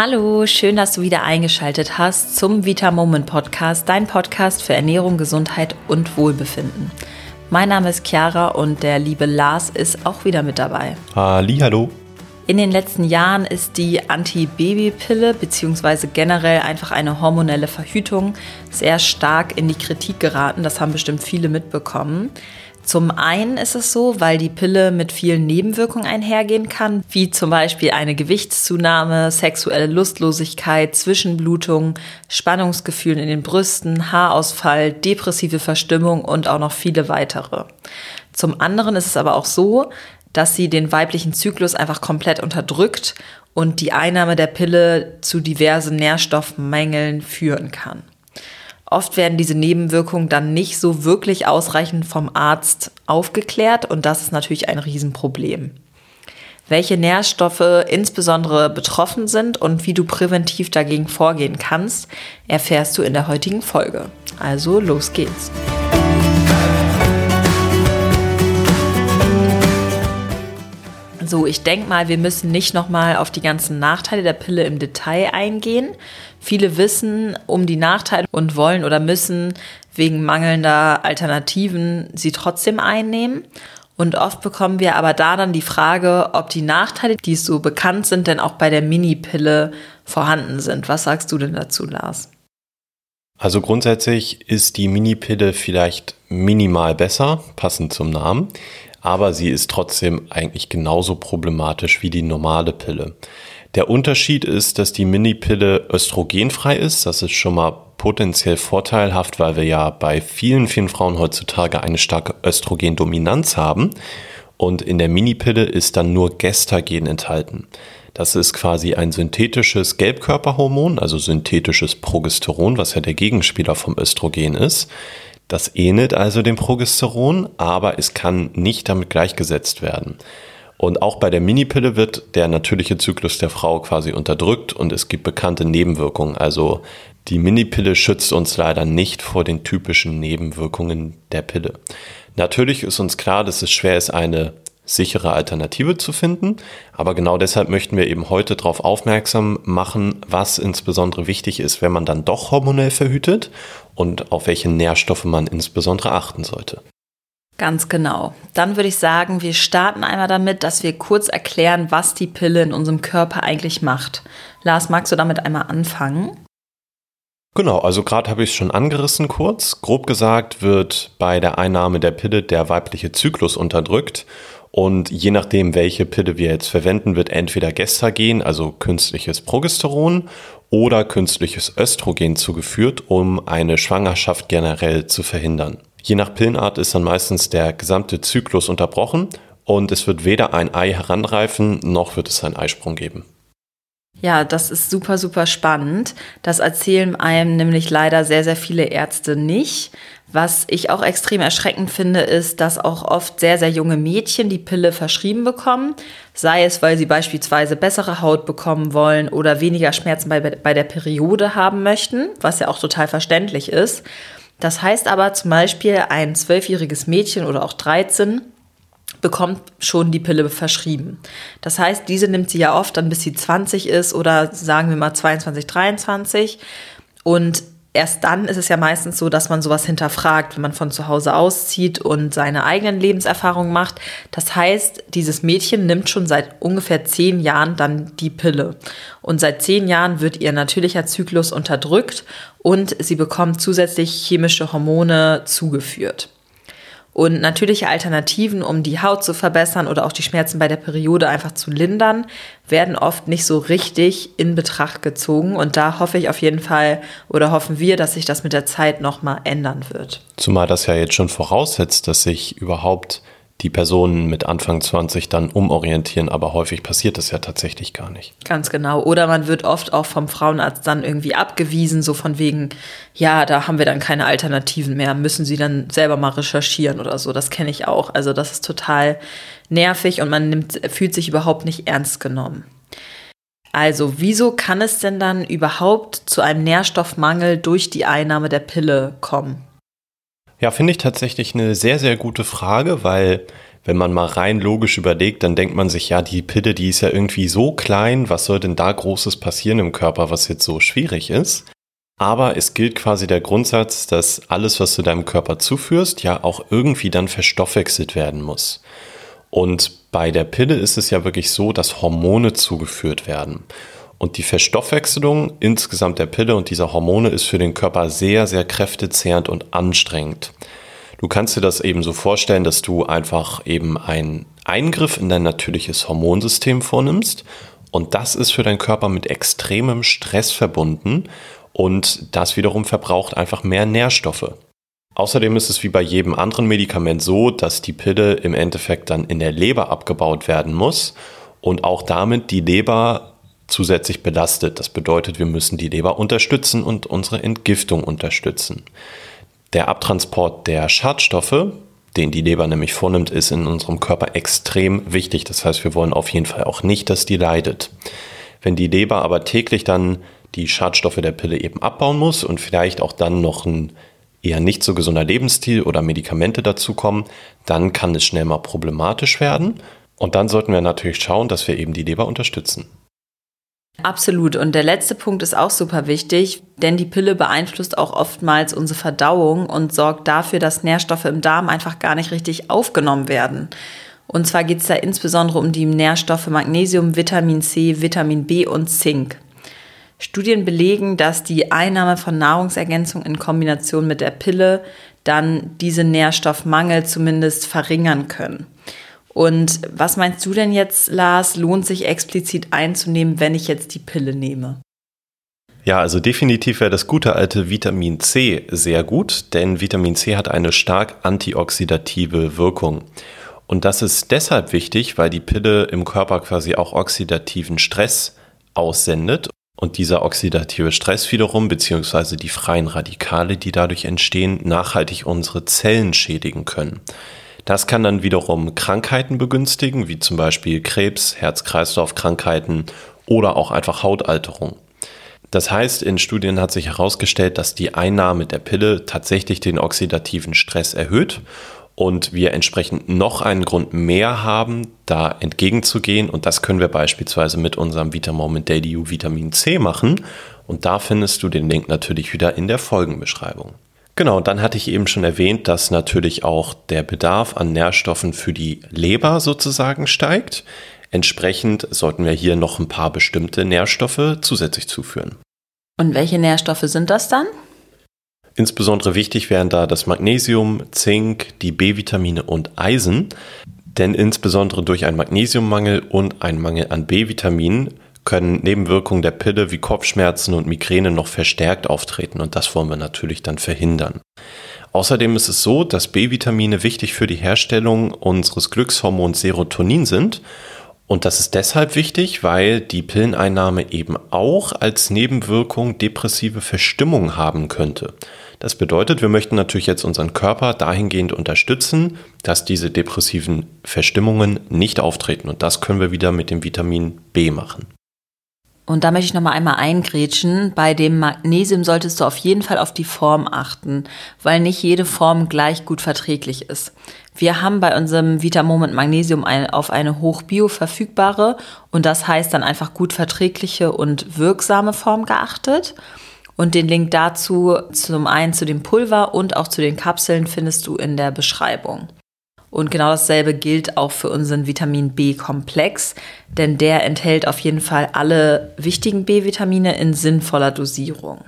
Hallo, schön, dass du wieder eingeschaltet hast zum Vita Moment Podcast, dein Podcast für Ernährung, Gesundheit und Wohlbefinden. Mein Name ist Chiara und der liebe Lars ist auch wieder mit dabei. Halli, hallo. In den letzten Jahren ist die Anti-Baby-Pille bzw. generell einfach eine hormonelle Verhütung sehr stark in die Kritik geraten. Das haben bestimmt viele mitbekommen. Zum einen ist es so, weil die Pille mit vielen Nebenwirkungen einhergehen kann, wie zum Beispiel eine Gewichtszunahme, sexuelle Lustlosigkeit, Zwischenblutung, Spannungsgefühlen in den Brüsten, Haarausfall, depressive Verstimmung und auch noch viele weitere. Zum anderen ist es aber auch so, dass sie den weiblichen Zyklus einfach komplett unterdrückt und die Einnahme der Pille zu diversen Nährstoffmängeln führen kann. Oft werden diese Nebenwirkungen dann nicht so wirklich ausreichend vom Arzt aufgeklärt und das ist natürlich ein Riesenproblem. Welche Nährstoffe insbesondere betroffen sind und wie du präventiv dagegen vorgehen kannst, erfährst du in der heutigen Folge. Also los geht's. So, ich denke mal, wir müssen nicht nochmal auf die ganzen Nachteile der Pille im Detail eingehen. Viele wissen um die Nachteile und wollen oder müssen wegen mangelnder Alternativen sie trotzdem einnehmen. Und oft bekommen wir aber da dann die Frage, ob die Nachteile, die so bekannt sind, denn auch bei der Mini-Pille vorhanden sind. Was sagst du denn dazu, Lars? Also grundsätzlich ist die Mini-Pille vielleicht minimal besser, passend zum Namen aber sie ist trotzdem eigentlich genauso problematisch wie die normale Pille. Der Unterschied ist, dass die Mini-Pille östrogenfrei ist. Das ist schon mal potenziell vorteilhaft, weil wir ja bei vielen, vielen Frauen heutzutage eine starke Östrogendominanz haben. Und in der Mini-Pille ist dann nur Gestagen enthalten. Das ist quasi ein synthetisches Gelbkörperhormon, also synthetisches Progesteron, was ja der Gegenspieler vom Östrogen ist. Das ähnelt also dem Progesteron, aber es kann nicht damit gleichgesetzt werden. Und auch bei der Minipille wird der natürliche Zyklus der Frau quasi unterdrückt und es gibt bekannte Nebenwirkungen. Also die Minipille schützt uns leider nicht vor den typischen Nebenwirkungen der Pille. Natürlich ist uns klar, dass es schwer ist, eine sichere Alternative zu finden. Aber genau deshalb möchten wir eben heute darauf aufmerksam machen, was insbesondere wichtig ist, wenn man dann doch hormonell verhütet und auf welche Nährstoffe man insbesondere achten sollte. Ganz genau. Dann würde ich sagen, wir starten einmal damit, dass wir kurz erklären, was die Pille in unserem Körper eigentlich macht. Lars, magst du damit einmal anfangen? Genau, also gerade habe ich es schon angerissen kurz. Grob gesagt wird bei der Einnahme der Pille der weibliche Zyklus unterdrückt und je nachdem, welche Pille wir jetzt verwenden, wird entweder Gestagen, also künstliches Progesteron, oder künstliches Östrogen zugeführt, um eine Schwangerschaft generell zu verhindern. Je nach Pillenart ist dann meistens der gesamte Zyklus unterbrochen und es wird weder ein Ei heranreifen, noch wird es einen Eisprung geben. Ja, das ist super, super spannend. Das erzählen einem nämlich leider sehr, sehr viele Ärzte nicht. Was ich auch extrem erschreckend finde, ist, dass auch oft sehr, sehr junge Mädchen die Pille verschrieben bekommen. Sei es, weil sie beispielsweise bessere Haut bekommen wollen oder weniger Schmerzen bei, bei der Periode haben möchten, was ja auch total verständlich ist. Das heißt aber zum Beispiel, ein zwölfjähriges Mädchen oder auch 13 bekommt schon die Pille verschrieben. Das heißt, diese nimmt sie ja oft dann, bis sie 20 ist oder sagen wir mal 22, 23. Und erst dann ist es ja meistens so, dass man sowas hinterfragt, wenn man von zu Hause auszieht und seine eigenen Lebenserfahrungen macht. Das heißt, dieses Mädchen nimmt schon seit ungefähr zehn Jahren dann die Pille. Und seit zehn Jahren wird ihr natürlicher Zyklus unterdrückt und sie bekommt zusätzlich chemische Hormone zugeführt. Und natürliche Alternativen, um die Haut zu verbessern oder auch die Schmerzen bei der Periode einfach zu lindern, werden oft nicht so richtig in Betracht gezogen. Und da hoffe ich auf jeden Fall oder hoffen wir, dass sich das mit der Zeit nochmal ändern wird. Zumal das ja jetzt schon voraussetzt, dass sich überhaupt die Personen mit Anfang 20 dann umorientieren, aber häufig passiert das ja tatsächlich gar nicht. Ganz genau. Oder man wird oft auch vom Frauenarzt dann irgendwie abgewiesen, so von wegen, ja, da haben wir dann keine Alternativen mehr, müssen sie dann selber mal recherchieren oder so. Das kenne ich auch. Also das ist total nervig und man nimmt, fühlt sich überhaupt nicht ernst genommen. Also, wieso kann es denn dann überhaupt zu einem Nährstoffmangel durch die Einnahme der Pille kommen? Ja, finde ich tatsächlich eine sehr, sehr gute Frage, weil Wenn man mal rein logisch überlegt, dann denkt man sich, ja, die Pille, die ist ja irgendwie so klein, was soll denn da Großes passieren im Körper, was jetzt so schwierig ist? Aber es gilt quasi der Grundsatz, dass alles, was du deinem Körper zuführst, ja auch irgendwie dann verstoffwechselt werden muss. Und bei der Pille ist es ja wirklich so, dass Hormone zugeführt werden. Und die Verstoffwechselung insgesamt der Pille und dieser Hormone ist für den Körper sehr, sehr kräftezehrend und anstrengend. Du kannst dir das eben so vorstellen, dass du einfach eben einen Eingriff in dein natürliches Hormonsystem vornimmst. Und das ist für deinen Körper mit extremem Stress verbunden. Und das wiederum verbraucht einfach mehr Nährstoffe. Außerdem ist es wie bei jedem anderen Medikament so, dass die Pille im Endeffekt dann in der Leber abgebaut werden muss und auch damit die Leber zusätzlich belastet. Das bedeutet, wir müssen die Leber unterstützen und unsere Entgiftung unterstützen. Der Abtransport der Schadstoffe, den die Leber nämlich vornimmt, ist in unserem Körper extrem wichtig. Das heißt, wir wollen auf jeden Fall auch nicht, dass die leidet. Wenn die Leber aber täglich dann die Schadstoffe der Pille eben abbauen muss und vielleicht auch dann noch ein eher nicht so gesunder Lebensstil oder Medikamente dazukommen, dann kann es schnell mal problematisch werden. Und dann sollten wir natürlich schauen, dass wir eben die Leber unterstützen. Absolut. Und der letzte Punkt ist auch super wichtig, denn die Pille beeinflusst auch oftmals unsere Verdauung und sorgt dafür, dass Nährstoffe im Darm einfach gar nicht richtig aufgenommen werden. Und zwar geht es da insbesondere um die Nährstoffe Magnesium, Vitamin C, Vitamin B und Zink. Studien belegen, dass die Einnahme von Nahrungsergänzung in Kombination mit der Pille dann diese Nährstoffmangel zumindest verringern können. Und was meinst du denn jetzt, Lars, lohnt sich explizit einzunehmen, wenn ich jetzt die Pille nehme? Ja, also definitiv wäre das gute alte Vitamin C sehr gut, denn Vitamin C hat eine stark antioxidative Wirkung. Und das ist deshalb wichtig, weil die Pille im Körper quasi auch oxidativen Stress aussendet und dieser oxidative Stress wiederum, beziehungsweise die freien Radikale, die dadurch entstehen, nachhaltig unsere Zellen schädigen können. Das kann dann wiederum Krankheiten begünstigen, wie zum Beispiel Krebs, Herz-Kreislauf-Krankheiten oder auch einfach Hautalterung. Das heißt, in Studien hat sich herausgestellt, dass die Einnahme der Pille tatsächlich den oxidativen Stress erhöht und wir entsprechend noch einen Grund mehr haben, da entgegenzugehen. Und das können wir beispielsweise mit unserem Vitamoment Daily U Vitamin C machen. Und da findest du den Link natürlich wieder in der Folgenbeschreibung. Genau, dann hatte ich eben schon erwähnt, dass natürlich auch der Bedarf an Nährstoffen für die Leber sozusagen steigt. Entsprechend sollten wir hier noch ein paar bestimmte Nährstoffe zusätzlich zuführen. Und welche Nährstoffe sind das dann? Insbesondere wichtig wären da das Magnesium, Zink, die B-Vitamine und Eisen, denn insbesondere durch einen Magnesiummangel und einen Mangel an B-Vitaminen können Nebenwirkungen der Pille wie Kopfschmerzen und Migräne noch verstärkt auftreten und das wollen wir natürlich dann verhindern. Außerdem ist es so, dass B-Vitamine wichtig für die Herstellung unseres Glückshormons Serotonin sind und das ist deshalb wichtig, weil die Pilleneinnahme eben auch als Nebenwirkung depressive Verstimmung haben könnte. Das bedeutet, wir möchten natürlich jetzt unseren Körper dahingehend unterstützen, dass diese depressiven Verstimmungen nicht auftreten. Und das können wir wieder mit dem Vitamin B machen. Und da möchte ich nochmal einmal eingrätschen. Bei dem Magnesium solltest du auf jeden Fall auf die Form achten, weil nicht jede Form gleich gut verträglich ist. Wir haben bei unserem Vitamoment Magnesium auf eine hochbio verfügbare und das heißt dann einfach gut verträgliche und wirksame Form geachtet. Und den Link dazu zum einen zu dem Pulver und auch zu den Kapseln findest du in der Beschreibung. Und genau dasselbe gilt auch für unseren Vitamin B-Komplex, denn der enthält auf jeden Fall alle wichtigen B-Vitamine in sinnvoller Dosierung.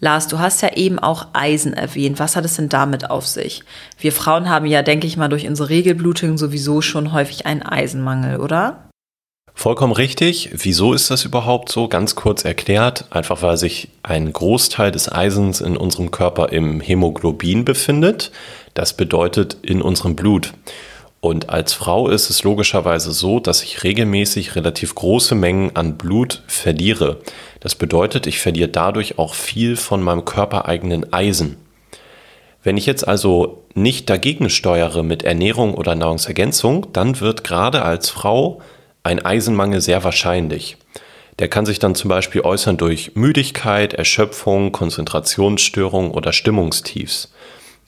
Lars, du hast ja eben auch Eisen erwähnt. Was hat es denn damit auf sich? Wir Frauen haben ja, denke ich mal, durch unsere Regelblutung sowieso schon häufig einen Eisenmangel, oder? Vollkommen richtig. Wieso ist das überhaupt so? Ganz kurz erklärt, einfach weil sich ein Großteil des Eisens in unserem Körper im Hämoglobin befindet. Das bedeutet in unserem Blut. Und als Frau ist es logischerweise so, dass ich regelmäßig relativ große Mengen an Blut verliere. Das bedeutet, ich verliere dadurch auch viel von meinem körpereigenen Eisen. Wenn ich jetzt also nicht dagegen steuere mit Ernährung oder Nahrungsergänzung, dann wird gerade als Frau ein Eisenmangel sehr wahrscheinlich. Der kann sich dann zum Beispiel äußern durch Müdigkeit, Erschöpfung, Konzentrationsstörung oder Stimmungstiefs.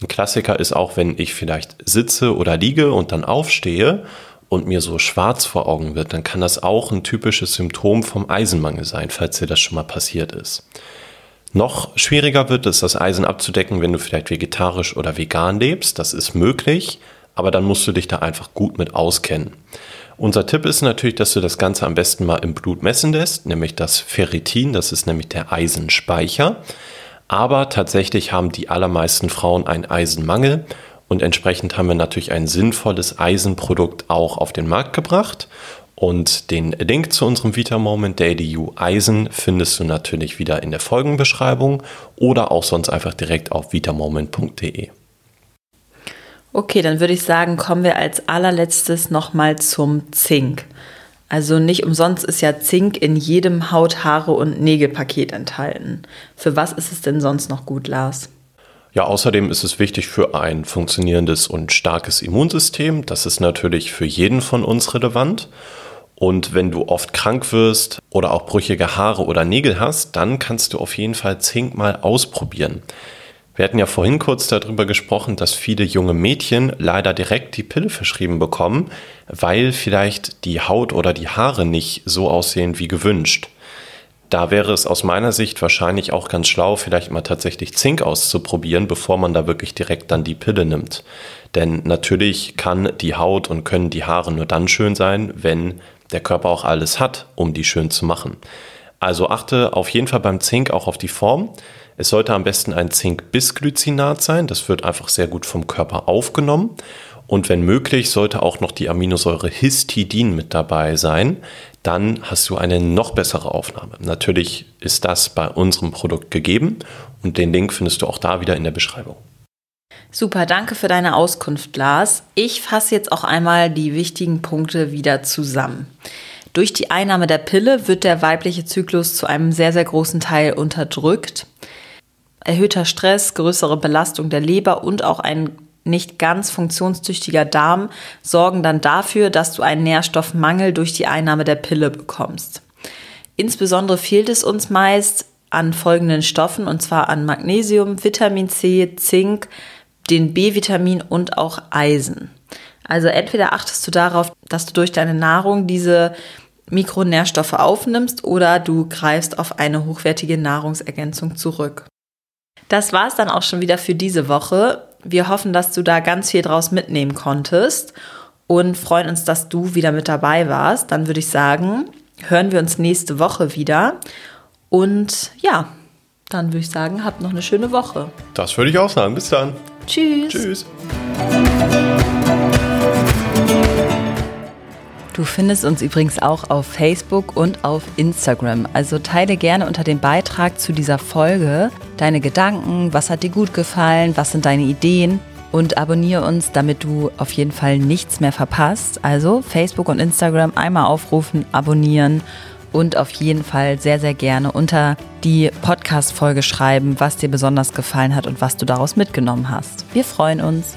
Ein Klassiker ist auch, wenn ich vielleicht sitze oder liege und dann aufstehe und mir so schwarz vor Augen wird, dann kann das auch ein typisches Symptom vom Eisenmangel sein, falls dir das schon mal passiert ist. Noch schwieriger wird es, das Eisen abzudecken, wenn du vielleicht vegetarisch oder vegan lebst. Das ist möglich, aber dann musst du dich da einfach gut mit auskennen. Unser Tipp ist natürlich, dass du das Ganze am besten mal im Blut messen lässt, nämlich das Ferritin, das ist nämlich der Eisenspeicher. Aber tatsächlich haben die allermeisten Frauen einen Eisenmangel und entsprechend haben wir natürlich ein sinnvolles Eisenprodukt auch auf den Markt gebracht. Und den Link zu unserem Vita Moment Daily U Eisen findest du natürlich wieder in der Folgenbeschreibung oder auch sonst einfach direkt auf vitamoment.de. Okay, dann würde ich sagen, kommen wir als allerletztes nochmal zum Zink. Also nicht umsonst ist ja Zink in jedem Haut, Haare und Nägelpaket enthalten. Für was ist es denn sonst noch gut, Lars? Ja, außerdem ist es wichtig für ein funktionierendes und starkes Immunsystem. Das ist natürlich für jeden von uns relevant. Und wenn du oft krank wirst oder auch brüchige Haare oder Nägel hast, dann kannst du auf jeden Fall Zink mal ausprobieren. Wir hatten ja vorhin kurz darüber gesprochen, dass viele junge Mädchen leider direkt die Pille verschrieben bekommen, weil vielleicht die Haut oder die Haare nicht so aussehen wie gewünscht. Da wäre es aus meiner Sicht wahrscheinlich auch ganz schlau, vielleicht mal tatsächlich Zink auszuprobieren, bevor man da wirklich direkt dann die Pille nimmt. Denn natürlich kann die Haut und können die Haare nur dann schön sein, wenn der Körper auch alles hat, um die schön zu machen. Also achte auf jeden Fall beim Zink auch auf die Form. Es sollte am besten ein Zink-Bisglycinat sein. Das wird einfach sehr gut vom Körper aufgenommen. Und wenn möglich, sollte auch noch die Aminosäure Histidin mit dabei sein. Dann hast du eine noch bessere Aufnahme. Natürlich ist das bei unserem Produkt gegeben und den Link findest du auch da wieder in der Beschreibung. Super, danke für deine Auskunft, Lars. Ich fasse jetzt auch einmal die wichtigen Punkte wieder zusammen. Durch die Einnahme der Pille wird der weibliche Zyklus zu einem sehr, sehr großen Teil unterdrückt. Erhöhter Stress, größere Belastung der Leber und auch ein nicht ganz funktionstüchtiger Darm sorgen dann dafür, dass du einen Nährstoffmangel durch die Einnahme der Pille bekommst. Insbesondere fehlt es uns meist an folgenden Stoffen, und zwar an Magnesium, Vitamin C, Zink, den B-Vitamin und auch Eisen. Also entweder achtest du darauf, dass du durch deine Nahrung diese Mikronährstoffe aufnimmst oder du greifst auf eine hochwertige Nahrungsergänzung zurück. Das war es dann auch schon wieder für diese Woche. Wir hoffen, dass du da ganz viel draus mitnehmen konntest und freuen uns, dass du wieder mit dabei warst. Dann würde ich sagen, hören wir uns nächste Woche wieder. Und ja, dann würde ich sagen, habt noch eine schöne Woche. Das würde ich auch sagen. Bis dann. Tschüss. Tschüss. Du findest uns übrigens auch auf Facebook und auf Instagram. Also teile gerne unter dem Beitrag zu dieser Folge deine Gedanken, was hat dir gut gefallen, was sind deine Ideen und abonniere uns, damit du auf jeden Fall nichts mehr verpasst. Also Facebook und Instagram einmal aufrufen, abonnieren und auf jeden Fall sehr, sehr gerne unter die Podcast-Folge schreiben, was dir besonders gefallen hat und was du daraus mitgenommen hast. Wir freuen uns.